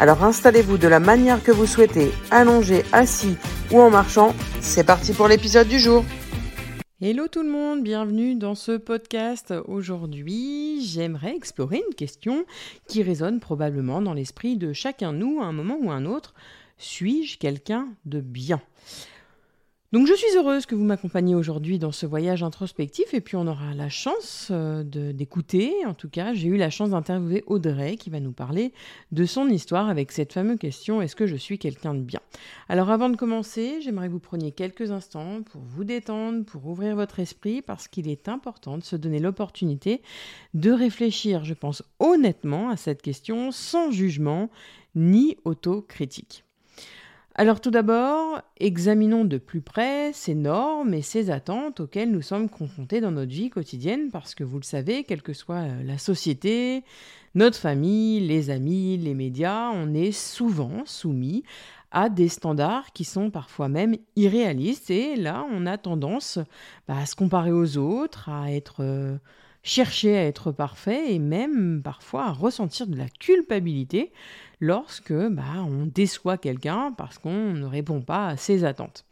Alors installez-vous de la manière que vous souhaitez, allongé, assis ou en marchant. C'est parti pour l'épisode du jour. Hello tout le monde, bienvenue dans ce podcast. Aujourd'hui, j'aimerais explorer une question qui résonne probablement dans l'esprit de chacun de nous à un moment ou un autre. Suis-je quelqu'un de bien? Donc je suis heureuse que vous m'accompagniez aujourd'hui dans ce voyage introspectif et puis on aura la chance euh, d'écouter, en tout cas j'ai eu la chance d'interviewer Audrey qui va nous parler de son histoire avec cette fameuse question est-ce que je suis quelqu'un de bien? Alors avant de commencer, j'aimerais que vous preniez quelques instants pour vous détendre, pour ouvrir votre esprit parce qu'il est important de se donner l'opportunité de réfléchir, je pense honnêtement à cette question sans jugement ni autocritique. Alors tout d'abord, examinons de plus près ces normes et ces attentes auxquelles nous sommes confrontés dans notre vie quotidienne, parce que vous le savez, quelle que soit euh, la société, notre famille, les amis, les médias, on est souvent soumis à des standards qui sont parfois même irréalistes, et là on a tendance bah, à se comparer aux autres, à être... Euh, chercher à être parfait et même parfois à ressentir de la culpabilité lorsque bah, on déçoit quelqu'un parce qu'on ne répond pas à ses attentes.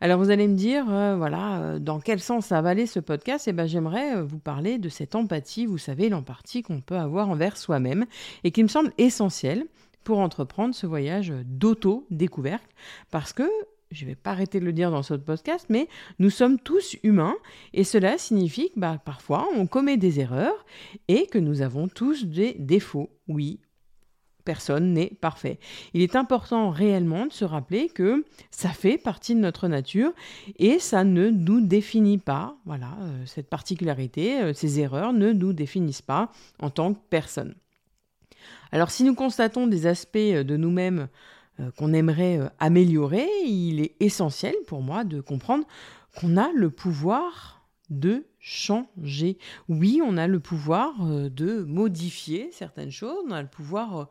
Alors vous allez me dire, euh, voilà, euh, dans quel sens ça va ce podcast? Eh ben j'aimerais euh, vous parler de cette empathie, vous savez, l'empathie qu'on peut avoir envers soi-même et qui me semble essentielle pour entreprendre ce voyage d'auto-découverte parce que je ne vais pas arrêter de le dire dans ce podcast, mais nous sommes tous humains et cela signifie que bah, parfois on commet des erreurs et que nous avons tous des défauts. Oui, personne n'est parfait. Il est important réellement de se rappeler que ça fait partie de notre nature et ça ne nous définit pas. Voilà, euh, cette particularité, euh, ces erreurs ne nous définissent pas en tant que personne. Alors si nous constatons des aspects de nous-mêmes euh, qu'on aimerait euh, améliorer, il est essentiel pour moi de comprendre qu'on a le pouvoir de changer. Oui, on a le pouvoir euh, de modifier certaines choses, on a le pouvoir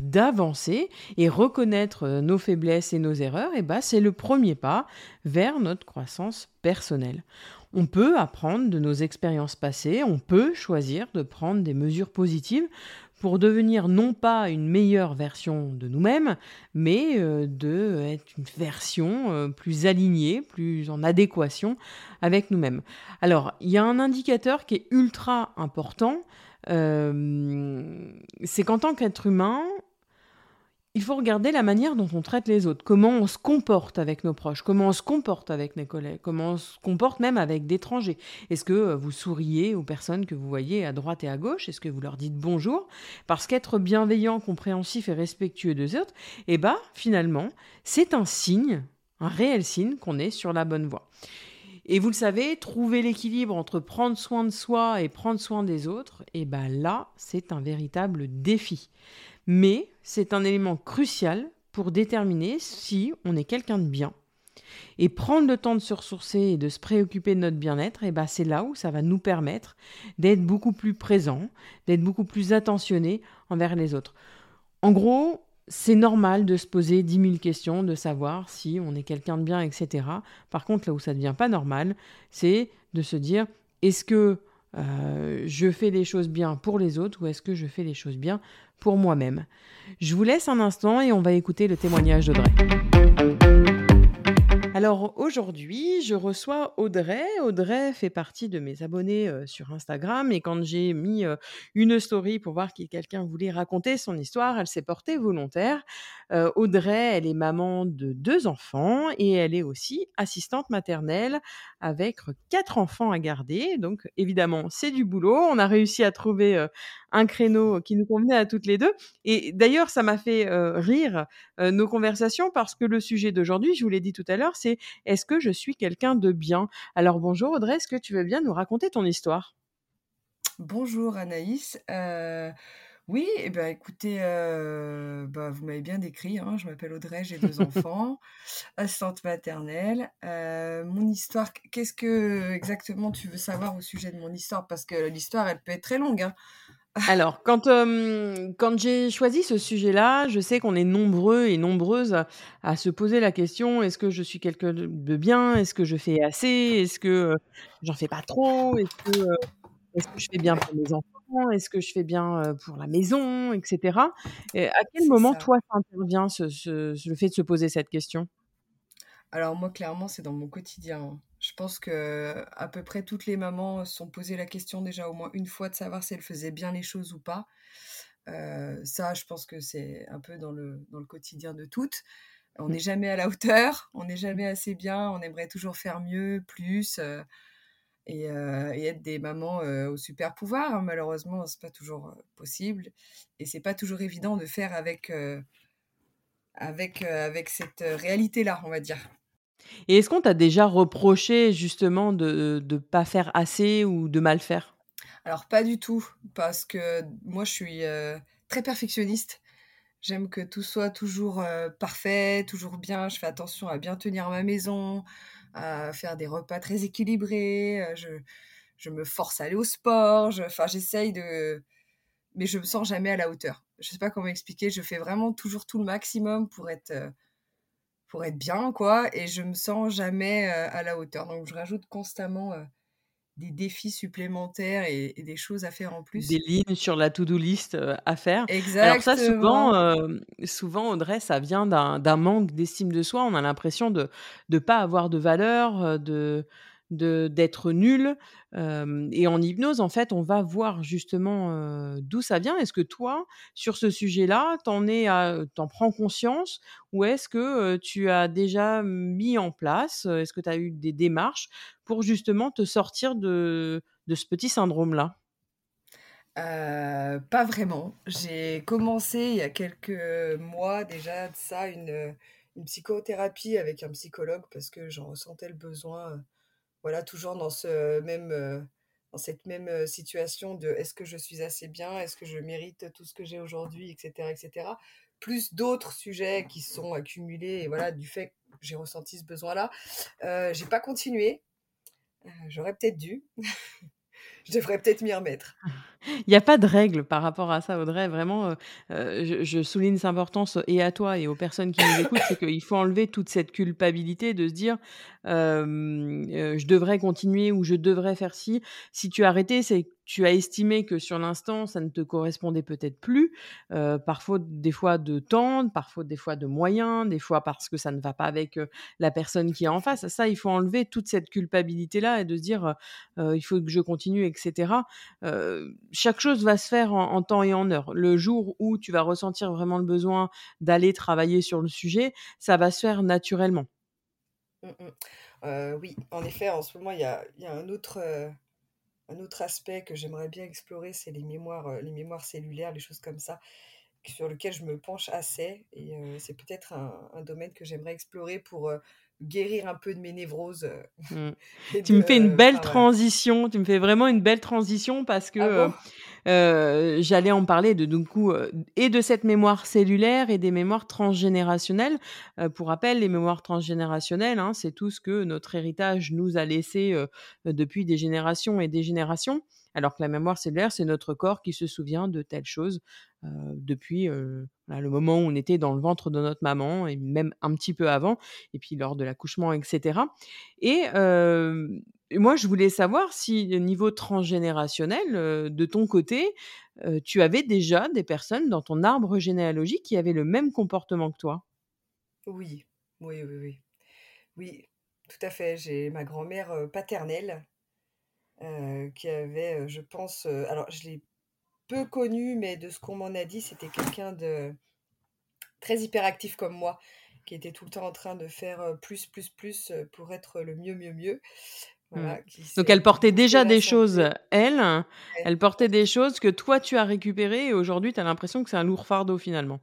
d'avancer et reconnaître nos faiblesses et nos erreurs, et bah, c'est le premier pas vers notre croissance personnelle. On peut apprendre de nos expériences passées, on peut choisir de prendre des mesures positives pour devenir non pas une meilleure version de nous-mêmes, mais euh, de une version euh, plus alignée, plus en adéquation avec nous-mêmes. Alors, il y a un indicateur qui est ultra important, euh, c'est qu'en tant qu'être humain, il faut regarder la manière dont on traite les autres, comment on se comporte avec nos proches, comment on se comporte avec nos collègues, comment on se comporte même avec d'étrangers. Est-ce que euh, vous souriez aux personnes que vous voyez à droite et à gauche? Est-ce que vous leur dites bonjour? Parce qu'être bienveillant, compréhensif et respectueux des autres, eh bien, finalement, c'est un signe, un réel signe qu'on est sur la bonne voie. Et vous le savez, trouver l'équilibre entre prendre soin de soi et prendre soin des autres, eh ben là, c'est un véritable défi mais c'est un élément crucial pour déterminer si on est quelqu'un de bien. Et prendre le temps de se ressourcer et de se préoccuper de notre bien-être, eh ben c'est là où ça va nous permettre d'être beaucoup plus présent, d'être beaucoup plus attentionné envers les autres. En gros, c'est normal de se poser 10 000 questions, de savoir si on est quelqu'un de bien, etc. Par contre, là où ça ne devient pas normal, c'est de se dire est-ce que euh, je fais les choses bien pour les autres ou est-ce que je fais les choses bien pour moi-même? Je vous laisse un instant et on va écouter le témoignage d'Audrey. Alors aujourd'hui, je reçois Audrey. Audrey fait partie de mes abonnés euh, sur Instagram et quand j'ai mis euh, une story pour voir si quelqu'un voulait raconter son histoire, elle s'est portée volontaire. Euh, Audrey, elle est maman de deux enfants et elle est aussi assistante maternelle avec quatre enfants à garder. Donc évidemment, c'est du boulot. On a réussi à trouver un créneau qui nous convenait à toutes les deux. Et d'ailleurs, ça m'a fait rire nos conversations parce que le sujet d'aujourd'hui, je vous l'ai dit tout à l'heure, c'est est-ce que je suis quelqu'un de bien? Alors bonjour Audrey, est-ce que tu veux bien nous raconter ton histoire? Bonjour Anaïs. Oui, et ben, écoutez, bah, vous m'avez bien décrit, hein. Je m'appelle Audrey, j'ai 2 enfants, assistante maternelle. Mon histoire, qu'est-ce que exactement tu veux savoir au sujet de mon histoire? Parce que l'histoire, elle peut être très longue, hein. Alors, quand, quand j'ai choisi ce sujet-là, je sais qu'on est nombreux et nombreuses à à se poser la question: «Est-ce que je suis quelqu'un de de bien? Est-ce que je fais assez? Est-ce que, j'en fais pas trop? Est-ce que, heu, est-ce que je fais bien pour mes enfants? Est-ce que je fais bien, pour la maison?» et cetera. Et à quel C'est moment, ça. toi, ça intervient ce ce le fait de se poser cette question? Alors moi, clairement, c'est dans mon quotidien, hein. Je pense qu'à peu près toutes les mamans se sont posé la question déjà au moins une fois de savoir si elles faisaient bien les choses ou pas. Heu, ça, je pense que c'est un peu dans le dans le quotidien de toutes. On n'est jamais à la hauteur, on n'est jamais assez bien, on aimerait toujours faire mieux, plus, heu et heu et être des mamans, aux super pouvoirs, hein. Malheureusement, c'est pas toujours, possible et c'est pas toujours évident de faire avec, avec, avec cette, réalité-là, on va dire. Et est-ce qu'on t'a déjà reproché justement de de pas faire assez ou de mal faire? Alors pas du tout, parce que moi je suis, heu, très perfectionniste. J'aime que tout soit toujours, heu, parfait, toujours bien. Je fais attention à bien tenir ma maison, à faire des repas très équilibrés, heu, je je me force à aller au sport, je enfin j'essaye de mais je me sens jamais à la hauteur. Je sais pas comment expliquer, je fais vraiment toujours tout le maximum pour être, pour être bien quoi et je me sens jamais, à la hauteur. Donc je rajoute constamment, des défis supplémentaires et et des choses à faire en Des plus. lignes sur la to do list, à faire. Alors ça souvent, Exactement. souvent Audrey, ça vient d'un manque d'estime de soi. On a l'impression de de pas avoir de valeur, de d'être nul, et en hypnose, en fait, on va voir justement, d'où ça vient. Est-ce que toi, sur ce sujet-là, tu en es à, heu tu en prends conscience? Ou est-ce que, tu as déjà mis en place, est-ce que tu as eu des démarches pour justement te sortir de de ce petit syndrome-là? Pas vraiment. J'ai commencé il y a quelques mois déjà de ça une, une psychothérapie avec un psychologue parce que j'en ressentais le besoin, voilà, toujours dans ce même, heu, dans cette même, heu, situation de: «Est-ce que je suis assez bien? Est-ce que je mérite tout ce que j'ai aujourd'hui?» et cetera et cetera. Plus d'autres sujets qui sont accumulés et voilà, du fait que j'ai ressenti ce besoin-là. Heu, j'ai pas continué, heu, j'aurais peut-être dû. Je devrais peut-être m'y remettre. Il y a pas de règle par rapport à ça, Audrey. Vraiment, heu heu, je je souligne cette importance et à toi et aux personnes qui nous écoutent, c'est qu'il faut enlever toute cette culpabilité de se dire, heu: «Je devrais continuer» ou «Je devrais faire ci». Si tu as arrêté, c'est que tu as estimé que sur l'instant, ça ne te correspondait peut-être plus, par faute des fois de temps, par faute des fois de moyens, des fois parce que ça ne va pas avec, la personne qui est en face. Ça, il faut enlever toute cette culpabilité-là et de se dire, «Il faut que je continue» et cetera. Heu, chaque chose va se faire en temps et en heure. Le jour où tu vas ressentir vraiment le besoin d'aller travailler sur le sujet, ça va se faire naturellement. Mmh mh. Heu, oui, en effet, en ce moment, il y a a un autre, aspect que j'aimerais bien explorer, c'est les mémoires, heu, les mémoires cellulaires, les choses comme ça, sur lequel je me penche assez et c'est peut-être un domaine que j'aimerais explorer pour, guérir un peu de mes névroses, Mmh. et Tu de, me fais une belle enfin transition, tu me fais vraiment une belle transition parce que, Ah bon? heu heu, j'allais en parler de du coup, et de cette mémoire cellulaire et des mémoires transgénérationnelles. Pour rappel, les mémoires transgénérationnelles, hein, c'est tout ce que notre héritage nous a laissé, depuis des générations et des générations. Alors que la mémoire cellulaire, c'est notre corps qui se souvient de telle chose, heu, depuis, heu, bah, le moment où on était dans le ventre de notre maman et même un petit peu avant et puis lors de l'accouchement et cetera et moi, je voulais savoir si, au niveau transgénérationnel, heu, de ton côté, tu avais déjà des personnes dans ton arbre généalogique qui avaient le même comportement que toi? Oui. Oui, oui, oui. Oui, tout à fait. J'ai ma grand-mère, paternelle, qui avait, heu, je pense, heu alors je l'ai peu connue, mais de ce qu'on m'en a dit, c'était quelqu'un de très hyperactif comme moi, qui était tout le temps en train de faire, plus, plus, plus, pour être le mieux, mieux, mieux. Mmh. Voilà, Donc elle portait déjà des choses, elle, Ouais, elle portait des choses que toi tu as récupérées et aujourd'hui tu as l'impression que c'est un lourd fardeau finalement?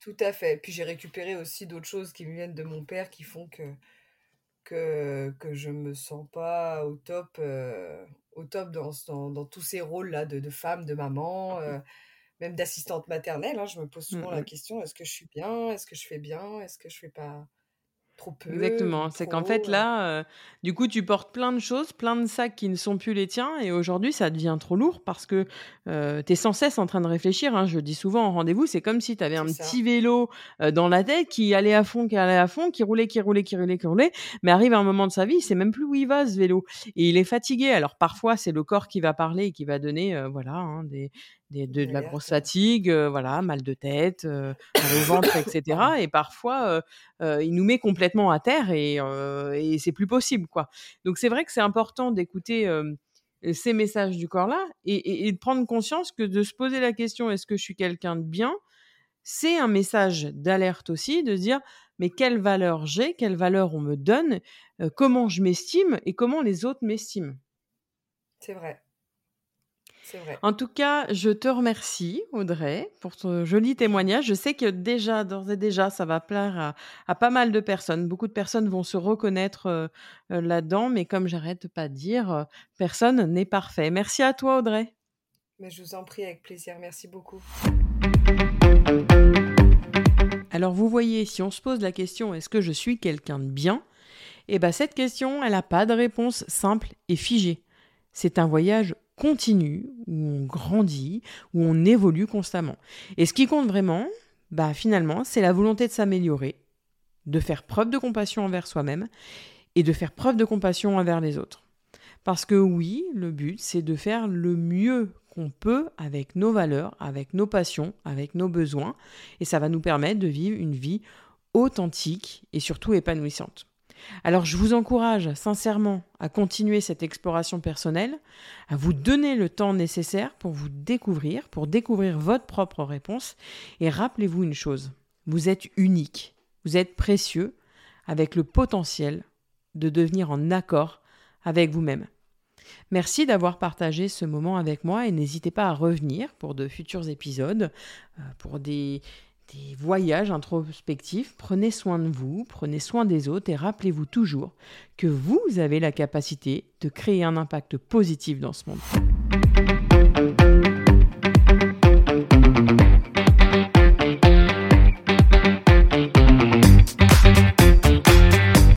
Tout à fait. Puis j'ai récupéré aussi d'autres choses qui me viennent de mon père qui font que que que je me sens pas au top, heu, au top dans dans dans tous ces rôles-là de de femme, de maman, heu même d'assistante maternelle, hein, je me pose souvent la question, est-ce que je suis bien? Est-ce que je fais bien? Est-ce que je fais pas trop peu Exactement. C'est qu'en fait, là, du coup, tu portes plein de choses, plein de sacs qui ne sont plus les tiens. Et aujourd'hui, ça devient trop lourd parce que tu es sans cesse en train de réfléchir. Hein. Je dis souvent en rendez-vous, c'est comme si tu avais un petit vélo dans la tête qui allait à fond, qui allait à fond, qui roulait, qui roulait, qui roulait, qui roulait. Mais arrive un moment de sa vie, il sait même plus où il va, ce vélo. Et il est fatigué. Alors parfois, c'est le corps qui va parler et qui va donner voilà, hein, des, de, la grosse fatigue, voilà, mal de tête, mal au ventre, etc. Et parfois, il nous met complètement à terre et, et c'est plus possible, quoi. Donc c'est vrai que c'est important d'écouter ces messages du corps-là et, de prendre conscience que de se poser la question est-ce que je suis quelqu'un de bien? C'est un message d'alerte aussi de dire mais quelle valeur j'ai, quelle valeur on me donne, comment je m'estime et comment les autres m'estiment. C'est vrai. En tout cas, je te remercie, Audrey, pour ton joli témoignage. Je sais que déjà, d'ores et déjà, ça va plaire à, pas mal de personnes. Beaucoup de personnes vont se reconnaître euh, euh, là-dedans, mais comme j'arrête pas de dire, euh, personne n'est parfait. Merci à toi, Audrey. Mais je vous en prie, avec plaisir. Merci beaucoup. Alors, vous voyez, si on se pose la question est-ce que je suis quelqu'un de bien? Eh bien, cette question, elle n'a pas de réponse simple et figée. C'est un voyage continue, où on grandit, où on évolue constamment. Et ce qui compte vraiment, bah finalement, c'est la volonté de s'améliorer, de faire preuve de compassion envers soi-même et de faire preuve de compassion envers les autres. Parce que oui, le but, c'est de faire le mieux qu'on peut avec nos valeurs, avec nos passions, avec nos besoins, et ça va nous permettre de vivre une vie authentique et surtout épanouissante. Alors je vous encourage sincèrement à continuer cette exploration personnelle, à vous donner le temps nécessaire pour vous découvrir, pour découvrir votre propre réponse. Et rappelez-vous une chose, vous êtes unique, vous êtes précieux, avec le potentiel de devenir en accord avec vous-même. Merci d'avoir partagé ce moment avec moi et n'hésitez pas à revenir pour de futurs épisodes, euh, pour des, des voyages introspectifs. Prenez soin de vous, prenez soin des autres et rappelez-vous toujours que vous avez la capacité de créer un impact positif dans ce monde.